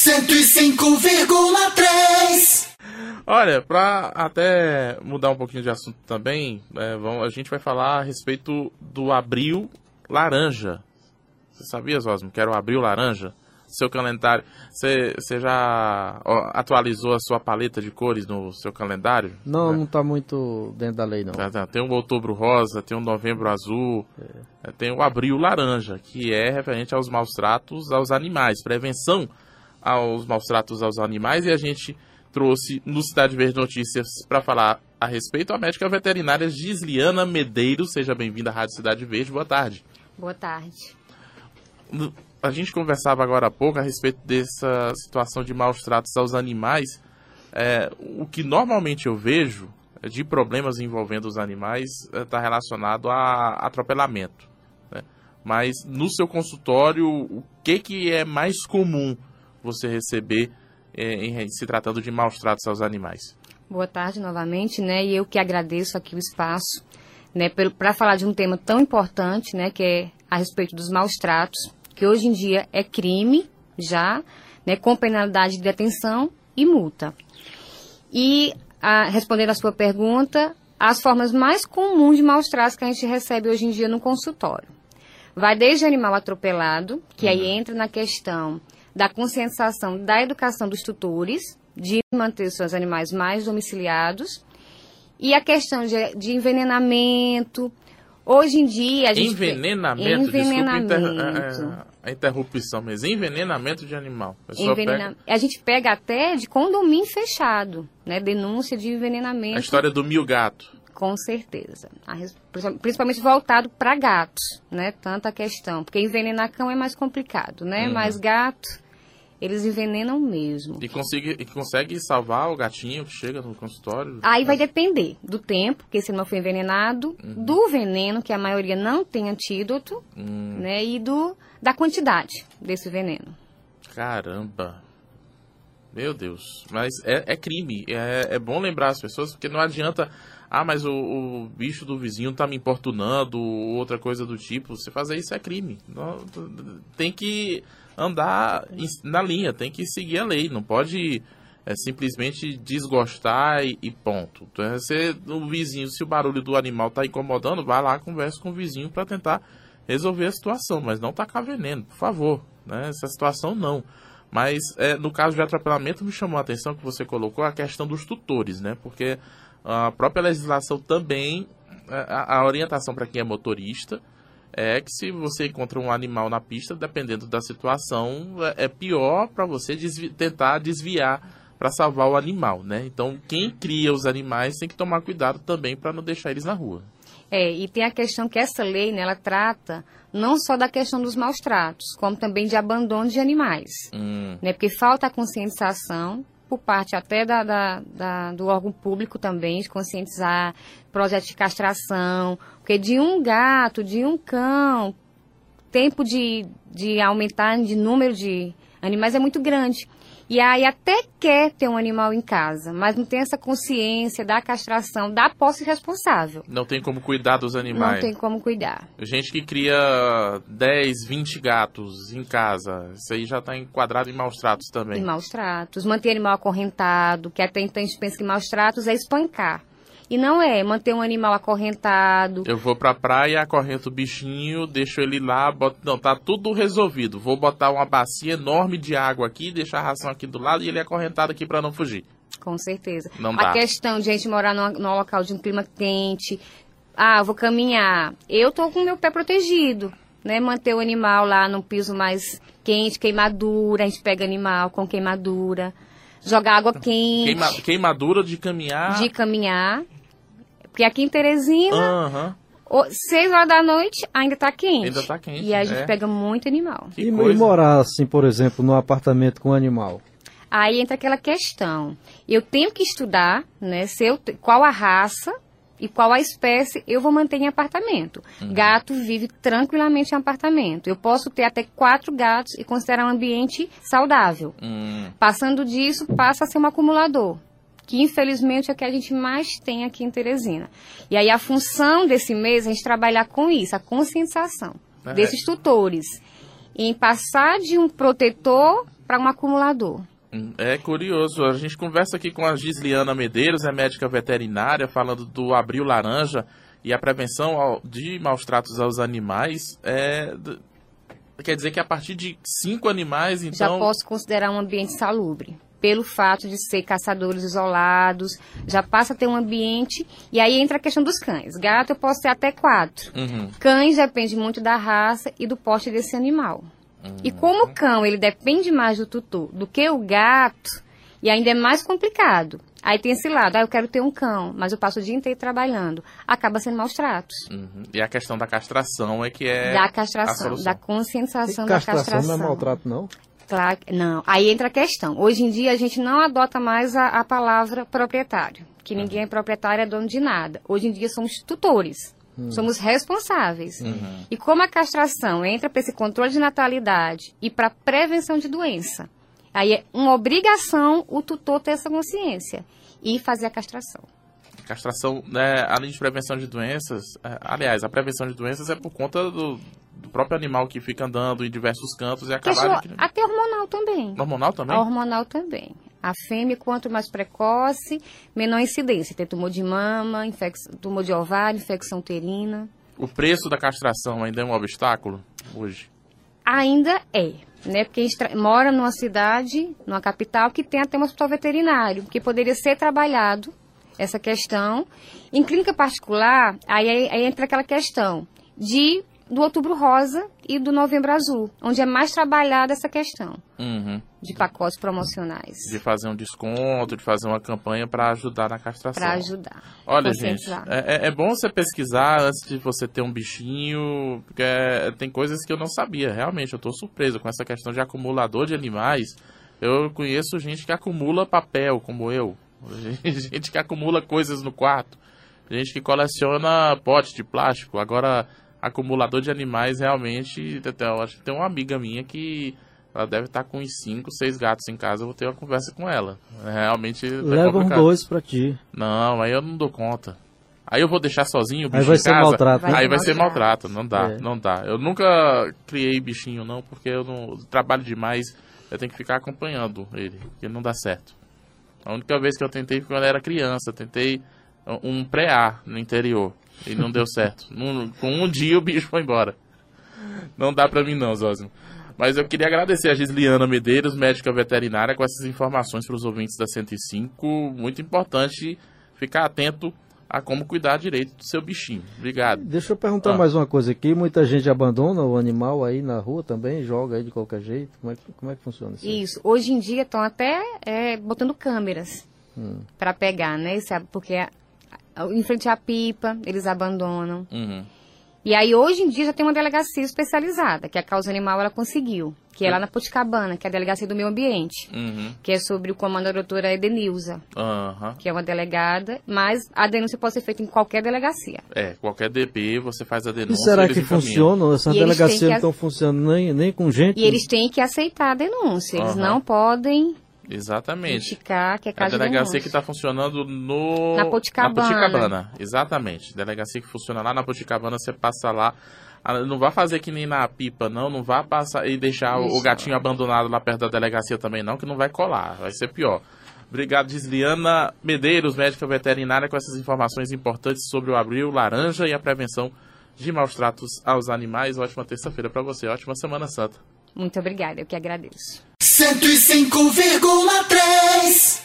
105,3 Olha, para até mudar um pouquinho de assunto também, é, vamos, a gente vai falar a respeito do abril laranja. Você sabia, Osmo, que era o abril laranja? Seu calendário. Você, você já ó, atualizou a sua paleta de cores no seu calendário? Não, É. não tá muito dentro da lei, não. Tá, tá. Tem o outubro rosa, tem o novembro azul, é, tem o abril laranja, que é referente aos maus tratos aos animais, prevenção aos maus tratos aos animais, e a gente trouxe no Cidade Verde Notícias para falar a respeito a médica veterinária Gisliana Medeiros. Seja bem-vinda à Rádio Cidade Verde, boa tarde. Boa tarde. A gente conversava agora há pouco a respeito dessa situação de maus tratos aos animais. É, o que normalmente eu vejo é, de problemas envolvendo os animais está relacionado a atropelamento. né? Mas no seu consultório, o que, que é mais comum você receber é, em se tratando de maus tratos aos animais? Boa tarde novamente, né? E eu que agradeço aqui o espaço, né, para falar de um tema tão importante, né, que é a respeito dos maus tratos, que hoje em dia é crime já, né, com penalidade de detenção e multa. E a, respondendo à sua pergunta, as formas mais comuns de maus tratos que a gente recebe hoje em dia no consultório. Vai desde animal atropelado, que aí entra na questão da conscientização da educação dos tutores, de manter os seus animais mais domiciliados, e a questão de, de envenenamento. Hoje em dia a gente Envenenamento, envenenamento. desculpa a inter- a- a interrupção, mas envenenamento de animal. Envenena- pega A gente pega até de condomínio fechado, né? Denúncia de envenenamento. a história do mil gato. Com certeza. Res- Principalmente voltado para gatos, né? Tanta questão. Porque envenenar cão é mais complicado, né? Uhum. Mas gato, eles envenenam mesmo. E consegue, e consegue salvar o gatinho que chega no consultório? Aí vai depender do tempo, que esse animal foi envenenado, do veneno, que a maioria não tem antídoto, Hum, né? E do, da quantidade desse veneno. caramba. Meu Deus. Mas é, é crime. É, é bom lembrar as pessoas, porque não adianta. Ah, mas o, o bicho do vizinho tá me importunando, ou outra coisa do tipo. Você fazer isso é crime. Não- tem que andar na linha, tem que seguir a lei. Não pode é, simplesmente desgostar e, e ponto. Então, é Você, o vizinho, se o barulho do animal tá incomodando, vai lá, conversa com o vizinho para tentar resolver a situação, mas não tacar veneno, por favor. Né? Essa situação não. Mas é, no caso de atropelamento me chamou a atenção que você colocou a questão dos tutores, né? Porque a própria legislação também, a, a orientação para quem é motorista é que se você encontra um animal na pista, dependendo da situação, é, é pior para você desvi- tentar desviar para salvar o animal, né? Então quem cria os animais tem que tomar cuidado também para não deixar eles na rua. É, e tem a questão que essa lei, né, ela trata não só da questão dos maus tratos, como também de abandono de animais. Hum, né? Porque falta a conscientização por parte até da, da- da- do órgão público também, de conscientizar, projeto de castração, porque de um gato, de um cão, tempo de, de aumentar de número de animais é muito grande. E aí até quer ter um animal em casa, mas não tem essa consciência da castração, da posse responsável. não tem como cuidar dos animais. Não tem como cuidar. Gente que cria 10, 20 gatos em casa, isso aí já está enquadrado em maus tratos também. E maus tratos, manter animal acorrentado, que até então a gente pensa que maus tratos é espancar. E não é manter um animal acorrentado. Eu vou pra praia, acorrento o bichinho, deixo ele lá, boto... não, tá tudo resolvido. Vou botar uma bacia enorme de água aqui, deixar a ração aqui do lado e ele acorrentado aqui para não fugir. Com certeza. Não a dá. questão de a gente morar num, num local de um clima quente. Ah, vou caminhar. Eu tô com o meu pé protegido. Né? Manter o animal lá num piso mais quente, queimadura. A gente pega animal com queimadura. Jogar água quente. Queima... Queimadura de caminhar. De caminhar. Porque aqui em Teresina, o- seis horas da noite, ainda tá quente. Ainda tá quente, E a gente é. pega muito animal. Que E, e coisa. morar, assim, por exemplo, num apartamento com animal? Aí entra aquela questão. Eu tenho que estudar, né, se eu qual a raça e qual a espécie eu vou manter em apartamento. Gato vive tranquilamente em apartamento. Eu posso ter até quatro gatos e considerar um ambiente saudável. Hum, Passando disso, passa a ser um acumulador. Que infelizmente é o que a gente mais tem aqui em Teresina. E aí a função desse mês é a gente trabalhar com isso, a conscientização É. desses tutores. Em passar de um protetor para um acumulador. É curioso, a gente conversa aqui com a Gisliana Medeiros, é médica veterinária, falando do Abril Laranja e a prevenção de maus tratos aos animais. É, quer dizer que a partir de cinco animais, então... Já posso considerar um ambiente salubre. Pelo fato de ser caçadores isolados, já passa a ter um ambiente. E aí entra a questão dos cães. Gato eu posso ter até quatro. Uhum. Cães depende muito da raça e do porte desse animal. E como o cão ele depende mais do tutor do que o gato, e ainda é mais complicado. Aí tem esse lado, ah, eu quero ter um cão, mas eu passo o dia inteiro trabalhando. Acaba sendo maus tratos. Uhum. E a questão da castração é que é. Da a castração, da conscientização E da castração castração. não é maltrato, não? Claro, que- não. Aí entra a questão. Hoje em dia a gente não adota mais a, a palavra proprietário, que ninguém é proprietário, é dono de nada. Hoje em dia somos tutores. Somos responsáveis. E como a castração entra para esse controle de natalidade e para prevenção de doença, aí é uma obrigação o tutor ter essa consciência e fazer a castração. Castração, né, além de prevenção de doenças, é, aliás, a prevenção de doenças é por conta do, do próprio animal que fica andando em diversos cantos e acabar. Adquirindo- até hormonal também. Hormonal também? A hormonal também. A fêmea, quanto mais precoce, menor incidência. Tem tumor de mama, infec... tumor de ovário, infecção uterina. O preço da castração ainda é um obstáculo hoje? Ainda é, né? Porque a gente mora numa cidade, numa capital, que tem até um hospital veterinário, que poderia ser trabalhado essa questão. Em clínica particular, aí- aí entra aquela questão de do outubro rosa e do novembro azul, onde é mais trabalhada essa questão Uhum. de pacotes promocionais De fazer um desconto, de fazer uma campanha para ajudar na castração. para ajudar. Olha, gente, é, é- é bom você pesquisar antes de você ter um bichinho, porque é- tem coisas que eu não sabia. Realmente, eu estou surpreso com essa questão de acumulador de animais. Eu conheço gente que acumula papel, como eu. Gente que acumula coisas no quarto. Gente que coleciona pote de plástico. Agora, acumulador de animais, realmente, até eu acho que tem uma amiga minha que ela deve estar com uns 5, 6 gatos em casa. Eu vou ter uma conversa com ela. Realmente, é Leva um dois pra ti. Não, aí eu não dou conta. Aí eu vou deixar sozinho o bicho Aí vai em ser casa. maltrato, né? Aí vai ser Maltrato. não dá, É. não dá. Eu nunca criei bichinho não, porque eu não trabalho demais, eu tenho que ficar acompanhando ele, porque não dá certo. A única vez que eu tentei foi quando eu era criança, eu tentei um pré-A no interior e não deu certo. Num- com um dia o bicho foi embora. Não dá pra mim não, Zózimo. Mas eu queria agradecer a Gisliana Medeiros, médica veterinária, com essas informações para os ouvintes da 105. Muito importante ficar atento a como cuidar direito do seu bichinho. Obrigado. Deixa eu perguntar Ah. mais uma coisa aqui. Muita gente abandona o animal aí na rua também, joga aí de qualquer jeito. Como é que, como é que funciona isso? Isso. Hoje em dia estão até é, botando câmeras Hum. para pegar, né? Sabe? Porque em frente à pipa, eles abandonam. Uhum. E aí, hoje em dia, já tem uma delegacia especializada, que a causa animal ela conseguiu, que é lá na Poticabana, que é a delegacia do meio ambiente, Uhum. que é sobre o comando da doutora Edenilza, Aham. que é uma delegada, mas a denúncia pode ser feita em qualquer delegacia. É, qualquer DP você faz a E denúncia. será eles que funciona? Essa E delegacia não estão funcionando nem, nem com gente? E eles têm que aceitar a denúncia, eles não podem Exatamente. que é A caso de delegacia que está funcionando no... Na Poticabana. Na Poticabana, exatamente. Delegacia que funciona lá na Poticabana, você passa lá. Ah, Não vá fazer que nem na pipa, não. Não vá passar e deixar o- o Isso. gatinho abandonado lá perto da delegacia também, não, que não vai colar. Vai ser pior. Obrigado, Gisliana Medeiros, médica veterinária, com essas informações importantes sobre o abril laranja e a prevenção de maus tratos aos animais. Ótima terça-feira para você. Ótima Semana Santa. Muito obrigada, eu que agradeço. 105,3